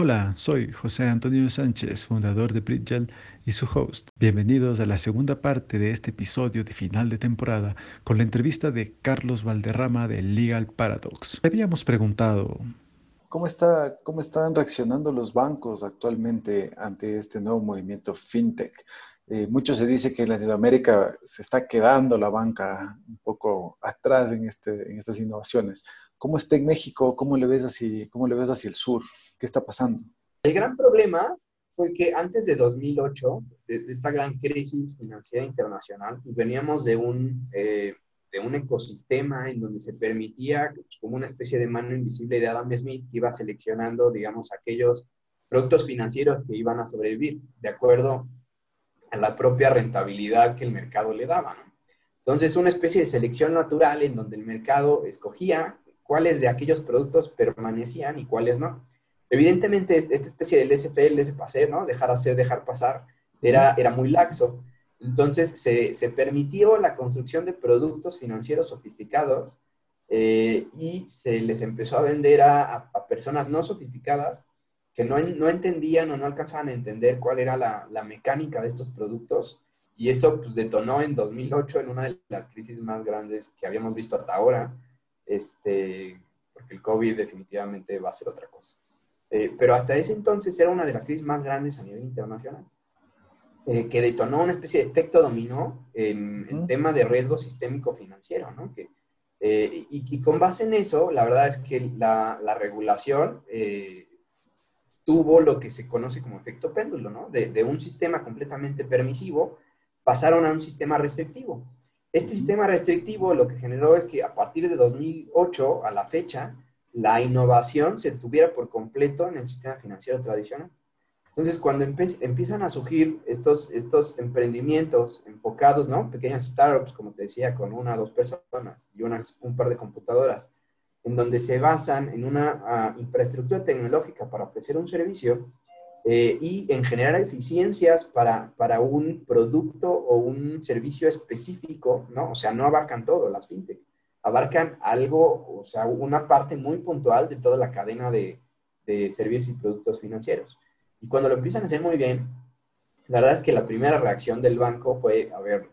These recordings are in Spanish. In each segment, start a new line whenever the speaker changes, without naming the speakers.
Hola, soy José Antonio Sánchez, fundador de Bridgel y su host. Bienvenidos a la segunda parte de este episodio de final de temporada con la entrevista de Carlos Valderrama de Legal Paradox. Le habíamos preguntado...
¿Cómo, está, ¿Cómo están reaccionando los bancos actualmente ante este nuevo movimiento fintech? Eh, mucho se dice que en Latinoamérica se está quedando la banca un poco atrás en, este, en estas innovaciones. ¿Cómo está en México? ¿Cómo le ves hacia, cómo le ves hacia el sur? ¿Qué está pasando?
El gran problema fue que antes de 2008, de, esta gran crisis financiera internacional, pues veníamos de un, eh, de un ecosistema en donde se permitía, pues, como una especie de mano invisible de Adam Smith, que iba seleccionando, digamos, aquellos productos financieros que iban a sobrevivir, de acuerdo a la propia rentabilidad que el mercado le daba. Entonces, una especie de selección natural en donde el mercado escogía cuáles de aquellos productos permanecían y cuáles no. Evidentemente, esta especie del SFL, ese pase, ¿no? Dejar hacer, dejar pasar, era, era muy laxo. Entonces, se, se permitió la construcción de productos financieros sofisticados eh, y se les empezó a vender a, a personas no sofisticadas que no, no entendían o no alcanzaban a entender cuál era la, la mecánica de estos productos. Y eso pues, detonó en 2008 en una de las crisis más grandes que habíamos visto hasta ahora, este, porque el COVID definitivamente va a ser otra cosa. Eh, pero hasta ese entonces era una de las crisis más grandes a nivel internacional, eh, que detonó una especie de efecto dominó en el tema de riesgo sistémico financiero, ¿no? Que, eh, y, y, con base en eso, la verdad es que la, la regulación tuvo lo que se conoce como efecto péndulo, ¿no? De, de, un sistema completamente permisivo pasaron a un sistema restrictivo. Este sistema restrictivo lo que generó es que a partir de 2008 a la fecha, la innovación se tuviera por completo en el sistema financiero tradicional. Entonces, cuando empiezan a surgir estos, estos emprendimientos enfocados, ¿no? Pequeñas startups, como te decía, con una o dos personas y unas, un par de computadoras, en donde se basan en una uh, infraestructura tecnológica para ofrecer un servicio eh, y en generar eficiencias para, para, un producto o un servicio específico, ¿no? O sea, no abarcan todo las fintech, abarcan algo, o sea, una parte muy puntual de toda la cadena de, de servicios y productos financieros. Y cuando lo empiezan a hacer muy bien, la verdad es que la primera reacción del banco fue, a ver,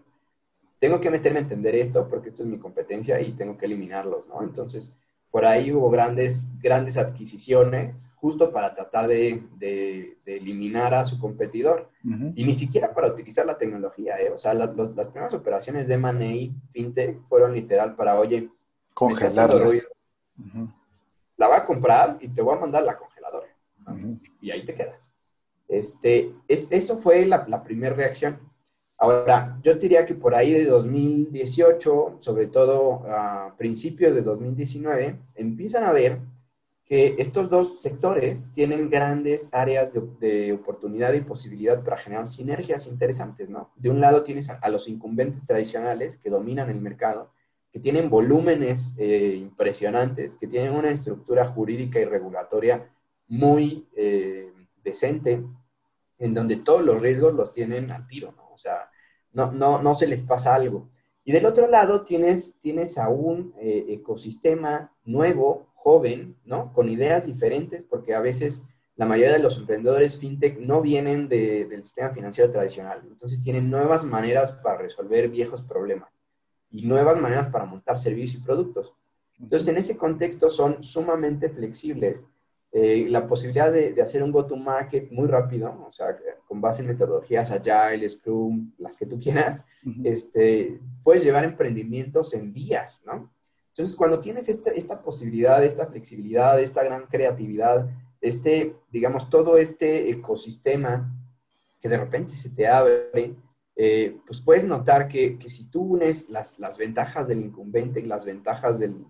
tengo que meterme a entender esto porque esto es mi competencia y tengo que eliminarlos, ¿no? Entonces, por ahí hubo grandes, grandes adquisiciones justo para tratar de, de, de eliminar a su competidor. Uh -huh. Y ni siquiera para utilizar la tecnología. ¿eh? O sea, la, los, las primeras operaciones de Money FinTech fueron literal para, oye,
congelarlas.
Uh -huh. La va a comprar y te voy a mandar la congeladora. ¿no? Uh -huh. Y ahí te quedas. Este, es, eso fue la, la primera reacción. Ahora, yo diría que por ahí de 2018, sobre todo a principios de 2019, empiezan a ver que estos dos sectores tienen grandes áreas de, de, oportunidad y posibilidad para generar sinergias interesantes, ¿no? De un lado tienes a, a los incumbentes tradicionales que dominan el mercado, que tienen volúmenes eh, impresionantes, que tienen una estructura jurídica y regulatoria muy eh, decente, en donde todos los riesgos los tienen al tiro, ¿no? O sea, no, no, no se les pasa algo. Y del otro lado tienes, tienes a un eh, ecosistema nuevo, joven, ¿no? Con ideas diferentes, porque a veces la mayoría de los emprendedores fintech no vienen de, del sistema financiero tradicional. Entonces tienen nuevas maneras para resolver viejos problemas y nuevas maneras para montar servicios y productos. Entonces, en ese contexto son sumamente flexibles eh, la posibilidad de, de, hacer un go-to-market muy rápido, o sea, con base en metodologías Agile, Scrum, las que tú quieras, uh -huh. este, puedes llevar emprendimientos en días, ¿no? Entonces, cuando tienes esta, esta posibilidad, esta flexibilidad, esta gran creatividad, este, digamos, todo este ecosistema que de repente se te abre, eh, pues puedes notar que, si tú unes las, ventajas del incumbente y las ventajas del,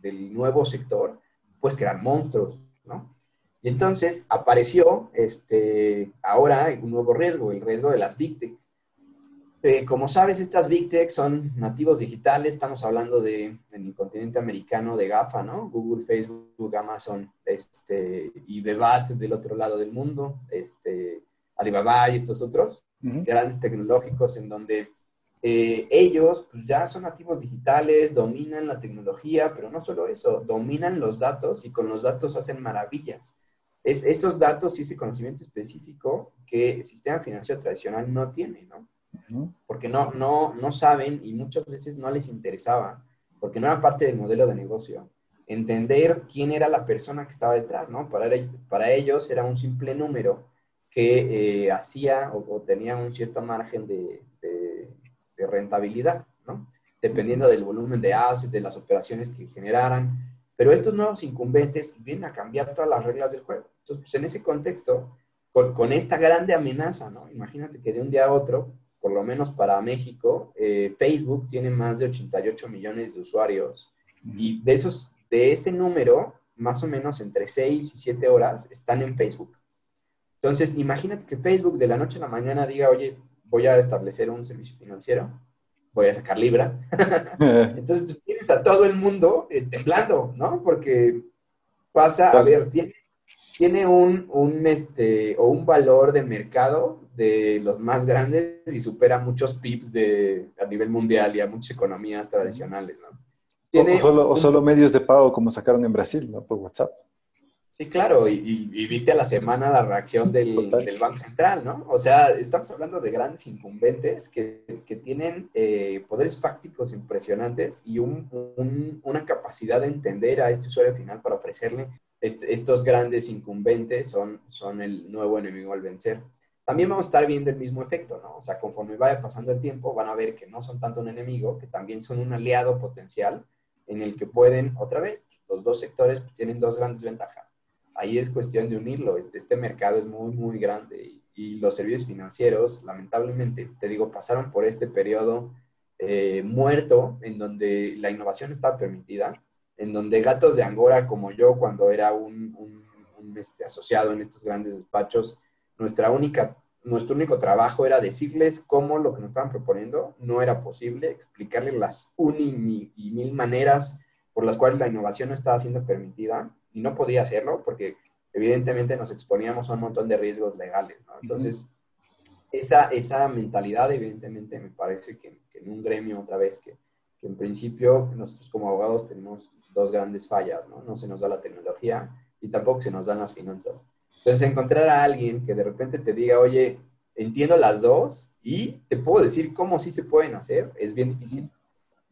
del nuevo sector, puedes crear monstruos, ¿no? Y entonces apareció este, ahora un nuevo riesgo, el riesgo de las Big Tech. Eh, como sabes, estas Big Tech son nativos digitales, estamos hablando de, en el continente americano de GAFA, ¿no? Google, Facebook, Amazon, este, y Debat del otro lado del mundo, este, Alibaba y estos otros grandes tecnológicos en donde eh, ellos pues ya son nativos digitales, dominan la tecnología, pero no solo eso, dominan los datos y con los datos hacen maravillas. Es esos datos y ese conocimiento específico que el sistema financiero tradicional no tiene, ¿no? Porque no, no, no saben y muchas veces no les interesaba, porque no era parte del modelo de negocio, entender quién era la persona que estaba detrás, ¿no? Para, para ellos era un simple número que eh, hacía o, tenía un cierto margen de, rentabilidad, ¿no? Dependiendo del volumen de assets, de las operaciones que generaran. Pero estos nuevos incumbentes pues, vienen a cambiar todas las reglas del juego. Entonces, pues, en ese contexto, con, esta grande amenaza, ¿no? Imagínate que de un día a otro, por lo menos para México, eh, Facebook tiene más de 88 millones de usuarios y de esos, de ese número, más o menos entre 6 y 7 horas están en Facebook. Entonces, imagínate que Facebook de la noche a la mañana diga, oye, voy a establecer un servicio financiero, voy a sacar Libra. Entonces, pues tienes a todo el mundo eh, temblando, ¿no? Porque pasa, a ver, tiene, tiene un, un, este, o un valor de mercado de los más grandes y supera muchos PIBs de, a nivel mundial y a muchas economías tradicionales, ¿no?
o, solo, o solo medios de pago como sacaron en Brasil, ¿no? Por WhatsApp.
Sí, claro, y, viste a la semana la reacción del, Banco Central, ¿no? O sea, estamos hablando de grandes incumbentes que, tienen eh, poderes fácticos impresionantes y una capacidad de entender a este usuario final para ofrecerle estos grandes incumbentes son, son el nuevo enemigo al vencer. También vamos a estar viendo el mismo efecto, ¿no? O sea, conforme vaya pasando el tiempo, van a ver que no son tanto un enemigo, que también son un aliado potencial en el que pueden, otra vez, los dos sectores tienen dos grandes ventajas ahí es cuestión de unirlo. Este, este mercado es muy, muy grande y, los servicios financieros, lamentablemente, te digo, pasaron por este periodo eh, muerto en donde la innovación estaba permitida, en donde gatos de Angora como yo, cuando era un, este, asociado en estos grandes despachos, nuestra única, nuestro único trabajo era decirles cómo lo que nos estaban proponiendo no era posible, explicarles las un y mil maneras por las cuales la innovación no estaba siendo permitida y no podía hacerlo porque evidentemente nos exponíamos a un montón de riesgos legales, ¿no? Entonces, esa, esa mentalidad evidentemente me parece que, en un gremio otra vez, que, que, en principio nosotros como abogados tenemos dos grandes fallas, ¿no? No se nos da la tecnología y tampoco se nos dan las finanzas. Entonces, encontrar a alguien que de repente te diga, oye, entiendo las dos y te puedo decir cómo sí se pueden hacer, es bien difícil.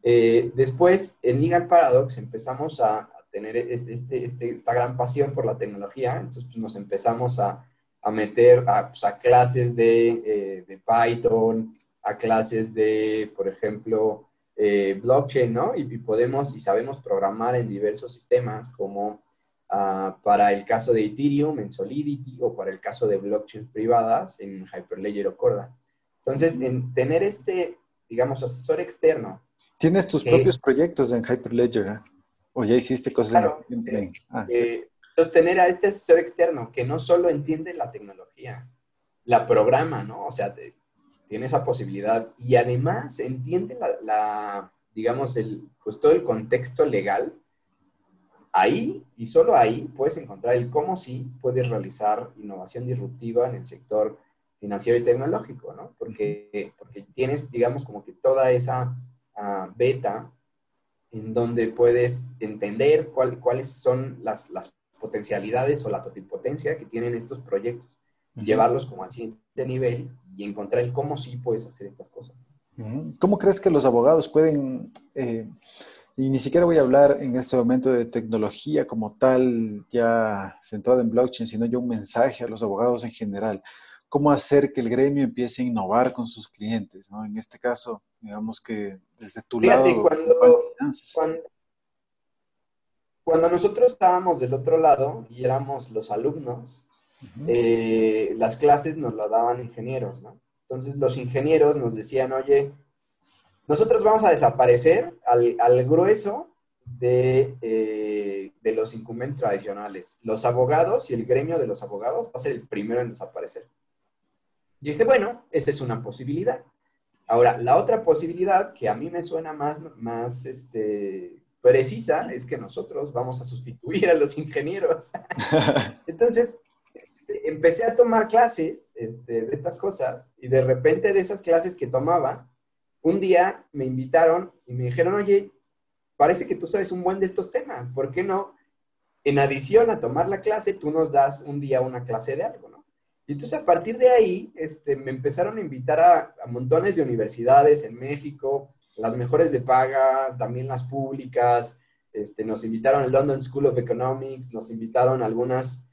Eh, después, en Legal Paradox empezamos a, tener este, este, este, esta gran pasión por la tecnología, entonces pues, nos empezamos a, a meter a, pues, a clases de, eh, de, Python, a clases de, por ejemplo, eh, blockchain, ¿no? Y, podemos y sabemos programar en diversos sistemas como uh, para el caso de Ethereum en Solidity o para el caso de blockchains privadas en Hyperledger o Corda. Entonces, en tener este, digamos, asesor externo.
Tienes tus propios proyectos en Hyperledger, ¿eh? O ya hiciste cosas en
el... ah, eh, tener a este asesor externo que no solo entiende la tecnología, la programa, ¿no? O sea, tiene esa posibilidad y además entiende la, digamos, el, pues todo el contexto legal. Ahí y solo ahí puedes encontrar el cómo sí puedes realizar innovación disruptiva en el sector financiero y tecnológico, ¿no? Porque, porque tienes, digamos, como que toda esa uh, beta en donde puedes entender cuáles son las, potencialidades o la totipotencia que tienen estos proyectos, llevarlos como al siguiente nivel y encontrar el cómo sí puedes hacer estas cosas.
¿Cómo crees que los abogados pueden, eh, y ni siquiera voy a hablar en este momento de tecnología como tal, ya centrado en blockchain, sino yo un mensaje a los abogados en general, cómo hacer que el gremio empiece a innovar con sus clientes, ¿no? En este caso, digamos que desde tu lado.
Cuando, cuando, nosotros estábamos del otro lado y éramos los alumnos, eh, las clases nos las daban ingenieros, ¿no? Entonces los ingenieros nos decían, oye, nosotros vamos a desaparecer al, grueso de, eh, de, los incumbentes tradicionales. Los abogados y el gremio de los abogados va a ser el primero en desaparecer. Y dije, bueno, esa es una posibilidad. Ahora, la otra posibilidad que a mí me suena más, más este, precisa es que nosotros vamos a sustituir a los ingenieros. Entonces, empecé a tomar clases este, de estas cosas y de repente de esas clases que tomaba, un día me invitaron y me dijeron, oye, parece que tú sabes un buen de estos temas, ¿por qué no? En adición a tomar la clase, tú nos das un día una clase de algo. Y entonces a partir de ahí este, me empezaron a invitar a, a montones de universidades en México, las mejores de paga, también las públicas, este, nos invitaron al London School of Economics, nos invitaron a algunas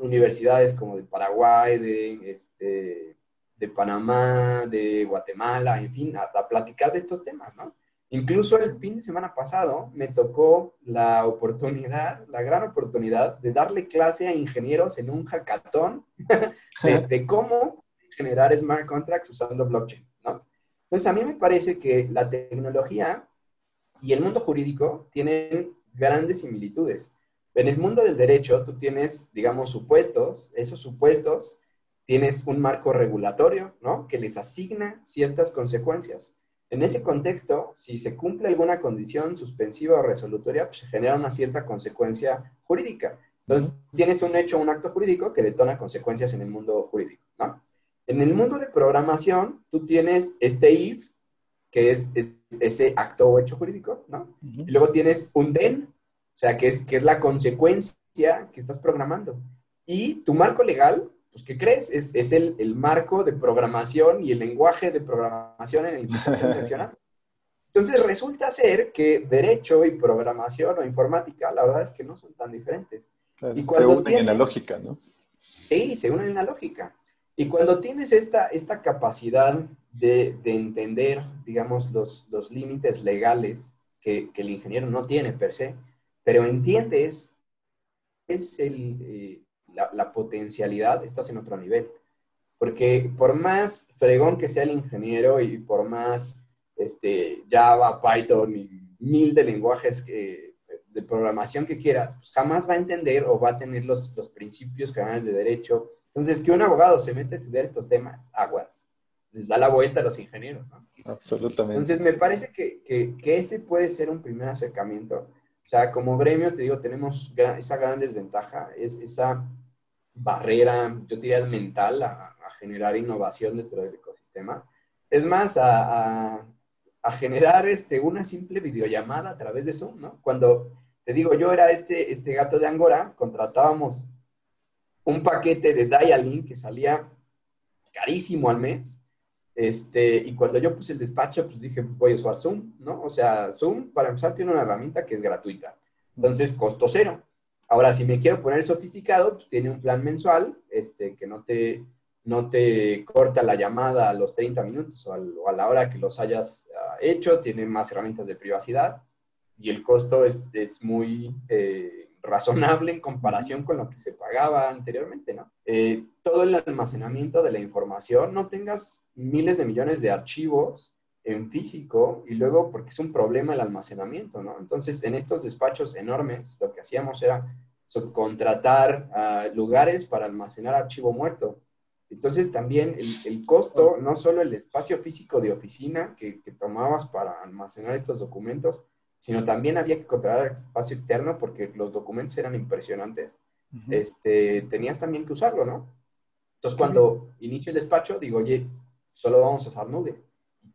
universidades como de Paraguay, de, este, de Panamá, de Guatemala, en fin, a, a, platicar de estos temas, ¿no? Incluso el fin de semana pasado me tocó la oportunidad, la gran oportunidad de darle clase a ingenieros en un hackathon de, cómo generar smart contracts usando blockchain, ¿no? Entonces, a mí me parece que la tecnología y el mundo jurídico tienen grandes similitudes. En el mundo del derecho, tú tienes, digamos, supuestos, esos supuestos, tienes un marco regulatorio, ¿no? Que les asigna ciertas consecuencias. En ese contexto, si se cumple alguna condición suspensiva o resolutoria, pues se genera una cierta consecuencia jurídica. Entonces, tienes un hecho, un acto jurídico que detona consecuencias en el mundo jurídico, ¿no? En el mundo de programación, tú tienes este if, que es, ese acto o hecho jurídico, ¿no? Y luego tienes un then, o sea, que es, que es la consecuencia que estás programando. Y tu marco legal, pues, ¿qué crees? Es, es el, el, marco de programación y el lenguaje de programación en el que Entonces, resulta ser que derecho y programación o informática, la verdad es que no son tan diferentes.
y se unen en la lógica, ¿no?
Sí, se unen en la lógica. Y cuando tienes esta, esta capacidad de, de entender, digamos, los, los límites legales que, que, el ingeniero no tiene per se, pero entiendes, es el, eh, la, la, potencialidad, estás en otro nivel. Porque por más fregón que sea el ingeniero y por más este, Java, Python y mil de lenguajes que, de programación que quieras, pues jamás va a entender o va a tener los, los principios generales de derecho, entonces, que un abogado se mete a estudiar estos temas, aguas, les da la vuelta a los ingenieros, ¿no?
Absolutamente.
Entonces, me parece que, que, que ese puede ser un primer acercamiento. O sea, como gremio, te digo, tenemos esa gran desventaja, es esa barrera, yo diría, mental a, generar innovación dentro del ecosistema. Es más, a, a, a, generar este, una simple videollamada a través de Zoom, ¿no? Cuando, te digo, yo era este, este gato de Angora, contratábamos un paquete de dialing que salía carísimo al mes. Este, y cuando yo puse el despacho, pues dije, voy a usar Zoom, ¿no? O sea, Zoom, para empezar, tiene una herramienta que es gratuita. Entonces, costo cero. Ahora, si me quiero poner sofisticado, pues tiene un plan mensual este, que no te, no te corta la llamada a los 30 minutos o, al, o a la hora que los hayas uh, hecho. Tiene más herramientas de privacidad y el costo es, es muy... Eh, razonable en comparación con lo que se pagaba anteriormente, ¿no? Eh, todo el almacenamiento de la información, no tengas miles de millones de archivos en físico y luego porque es un problema el almacenamiento, ¿no? Entonces, en estos despachos enormes, lo que hacíamos era subcontratar uh, lugares para almacenar archivo muerto. Entonces, también el, el, costo, no solo el espacio físico de oficina que, que tomabas para almacenar estos documentos, sino también había que controlar el espacio externo porque los documentos eran impresionantes. Uh -huh. este, tenías también que usarlo, ¿no? Entonces, cuando inicio el despacho, digo, oye, solo vamos a usar nube.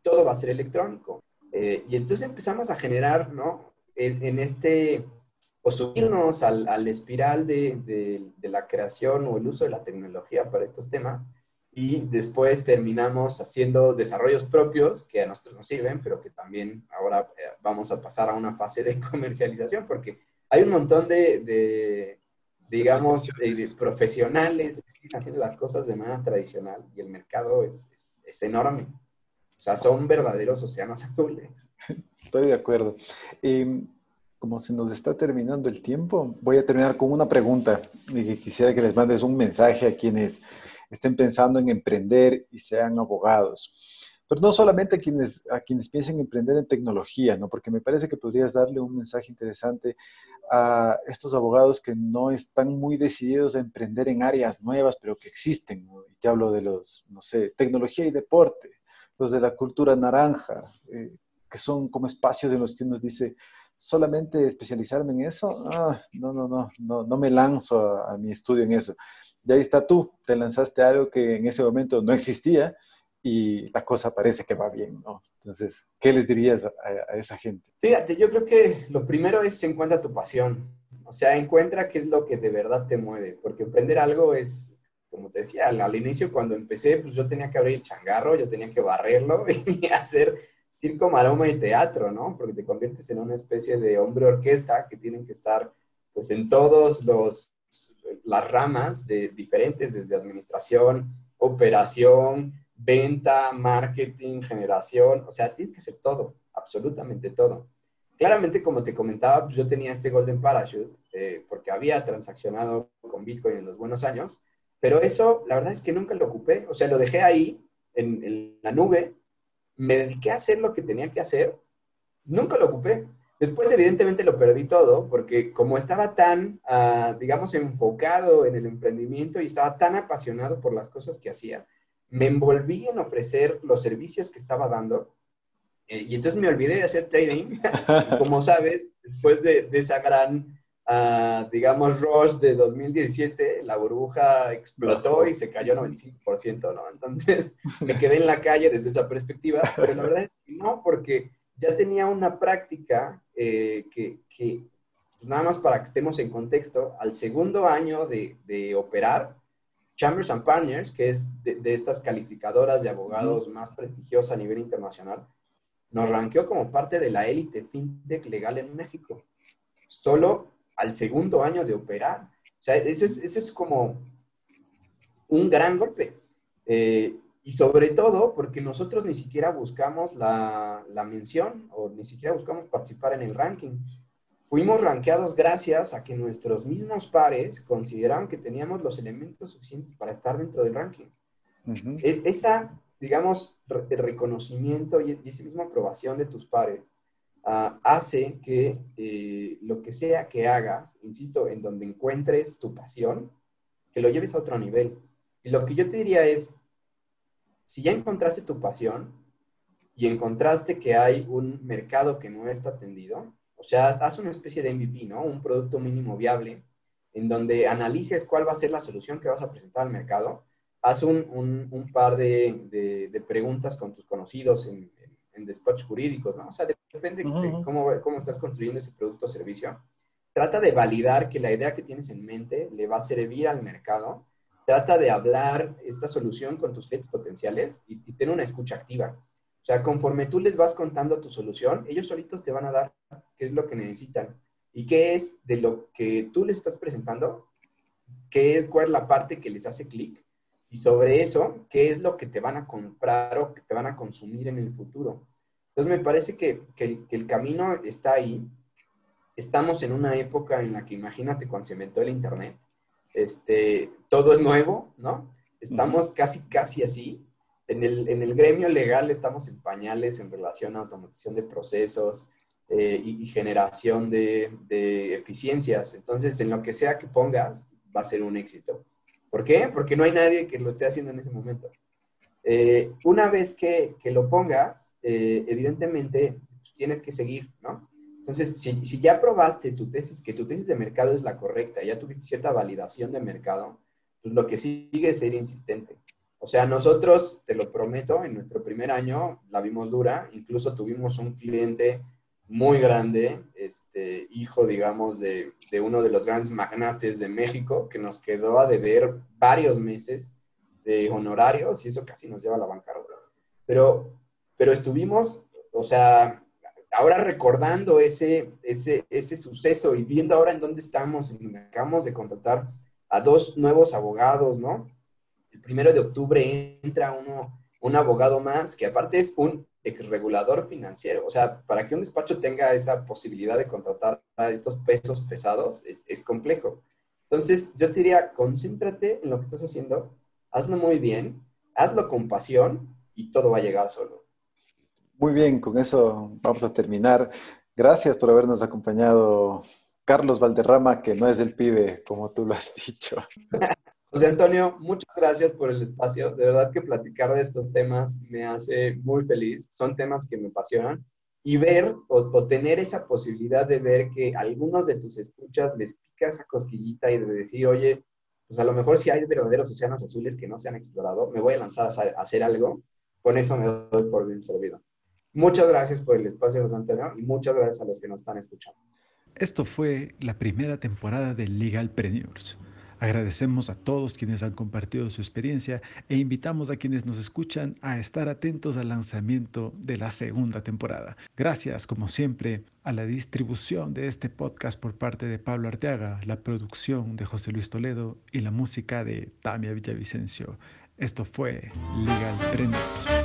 Todo va a ser electrónico. Eh, y entonces empezamos a generar, ¿no? En, en este, o subirnos al, al espiral de, de, de, la creación o el uso de la tecnología para estos temas y después terminamos haciendo desarrollos propios que a nosotros nos sirven, pero que también ahora eh, vamos a pasar a una fase de comercialización porque hay un montón de, de digamos, eh, de profesionales que siguen haciendo las cosas de manera tradicional y el mercado es, es, es enorme. O sea, son verdaderos océanos azules.
Estoy de acuerdo. Como se nos está terminando el tiempo, voy a terminar con una pregunta y quisiera que les mandes un mensaje a quienes estén pensando en emprender y sean abogados. Pero no solamente a quienes, a quienes piensen emprender en tecnología, ¿no? Porque me parece que podrías darle un mensaje interesante a estos abogados que no están muy decididos a emprender en áreas nuevas, pero que existen. Y te hablo de los, no sé, tecnología y deporte, los de la cultura naranja, eh, que son como espacios en los que uno dice, solamente especializarme en eso, ah, no, no, no, no, no me lanzo a, a mi estudio en eso. Y ahí está tú, te lanzaste algo que en ese momento no existía y la cosa parece que va bien, ¿no? Entonces, ¿qué les dirías a, esa gente?
Fíjate, yo creo que lo primero es encuentra tu pasión. O sea, encuentra qué es lo que de verdad te mueve, porque emprender algo es, como te decía, al, inicio cuando empecé, pues yo tenía que abrir el changarro, yo tenía que barrerlo y hacer circo, maroma y teatro, ¿no? Porque te conviertes en una especie de hombre orquesta que tienen que estar, pues, en todos los las ramas de diferentes, desde administración, operación, venta, marketing, generación, o sea, tienes que hacer todo, absolutamente todo. Claramente, como te comentaba, pues yo tenía este Golden Parachute eh, porque había transaccionado con Bitcoin en los buenos años, pero eso, la verdad es que nunca lo ocupé, o sea, lo dejé ahí en, en la nube, me dediqué a hacer lo que tenía que hacer, nunca lo ocupé. Después, evidentemente, lo perdí todo porque como estaba tan, ah, digamos, enfocado en el emprendimiento y estaba tan apasionado por las cosas que hacía, me envolví en ofrecer los servicios que estaba dando eh, y entonces me olvidé de hacer trading. como sabes, después de, esa gran, digamos, rush de 2017, la burbuja explotó y se cayó 95%, ¿no? Entonces me quedé en la calle desde esa perspectiva, pero la verdad es que no, porque ya tenía una práctica eh, que, que pues nada más para que estemos en contexto, al segundo año de, de operar, Chambers and Partners, que es de, estas calificadoras de abogados más prestigiosas a nivel internacional, nos ranqueó como parte de la élite fintech legal en México, solo al segundo año de operar. O sea, eso es, eso es como un gran golpe. Eh, y sobre todo porque nosotros ni siquiera buscamos la, la, mención o ni siquiera buscamos participar en el ranking. Fuimos rankeados gracias a que nuestros mismos pares consideraron que teníamos los elementos suficientes para estar dentro del ranking. Es esa, digamos, el reconocimiento y, esa misma aprobación de tus pares uh, hace que eh, lo que sea que hagas, insisto, en donde encuentres tu pasión, que lo lleves a otro nivel. Y lo que yo te diría es, si ya encontraste tu pasión y encontraste que hay un mercado que no está atendido, o sea, haz una especie de MVP, ¿no? Un producto mínimo viable, en donde analices cuál va a ser la solución que vas a presentar al mercado. Haz un, un, par de, de, preguntas con tus conocidos en, en, despachos jurídicos, ¿no? O sea, depende de cómo, cómo estás construyendo ese producto o servicio. Trata de validar que la idea que tienes en mente le va a servir al mercado trata de hablar esta solución con tus clientes potenciales y, y una escucha activa. O sea, conforme tú les vas contando tu solución, ellos solitos te van a dar qué es lo que necesitan y qué es de lo que tú les estás presentando, qué es, cuál es la parte que les hace clic y sobre eso, qué es lo que te van a comprar o que te van a consumir en el futuro. Entonces, me parece que, que, que el camino está ahí. Estamos en una época en la que, imagínate, cuando se inventó el Internet, este, todo es nuevo, ¿no? Estamos casi, casi así. En el, en el, gremio legal estamos en pañales en relación a automatización de procesos eh, y, generación de, de, eficiencias. Entonces, en lo que sea que pongas, va a ser un éxito. ¿Por qué? Porque no hay nadie que lo esté haciendo en ese momento. Eh, una vez que, que lo pongas, eh, evidentemente pues, tienes que seguir, ¿no? Entonces, si, ya probaste tu tesis, que tu tesis de mercado es la correcta, ya tuviste cierta validación de mercado, pues lo que sigue es ser insistente. O sea, nosotros, te lo prometo, en nuestro primer año la vimos dura, incluso tuvimos un cliente muy grande, este, hijo, digamos, de, de uno de los grandes magnates de México, que nos quedó a deber varios meses de honorarios y eso casi nos lleva a la bancarrota. Pero, pero estuvimos, o sea, ahora recordando ese, ese, ese suceso y viendo ahora en dónde estamos, en acabamos de contratar a dos nuevos abogados, ¿no? El primero de octubre entra uno, un abogado más, que aparte es un exregulador financiero. O sea, para que un despacho tenga esa posibilidad de contratar a estos pesos pesados, es, es complejo. Entonces, yo te diría, concéntrate en lo que estás haciendo, hazlo muy bien, hazlo con pasión y todo va a llegar solo.
Muy bien, con eso vamos a terminar. Gracias por habernos acompañado, Carlos Valderrama, que no es el pibe, como tú lo has dicho.
José Antonio, muchas gracias por el espacio. De verdad que platicar de estos temas me hace muy feliz. Son temas que me apasionan. Y ver o, tener esa posibilidad de ver que algunos de tus escuchas les pica esa cosquillita y de decir, oye, pues a lo mejor si hay verdaderos océanos azules que no se han explorado, me voy a lanzar a, hacer algo. Con eso me doy por bien servido. Muchas gracias por el espacio, José Antonio, y muchas gracias a los que nos están escuchando.
Esto fue la primera temporada de Legal Preneurs. Agradecemos a todos quienes han compartido su experiencia e invitamos a quienes nos escuchan a estar atentos al lanzamiento de la segunda temporada. Gracias, como siempre, a la distribución de este podcast por parte de Pablo Arteaga, la producción de José Luis Toledo y la música de Tamia Villavicencio. Esto fue Legal Preneurs.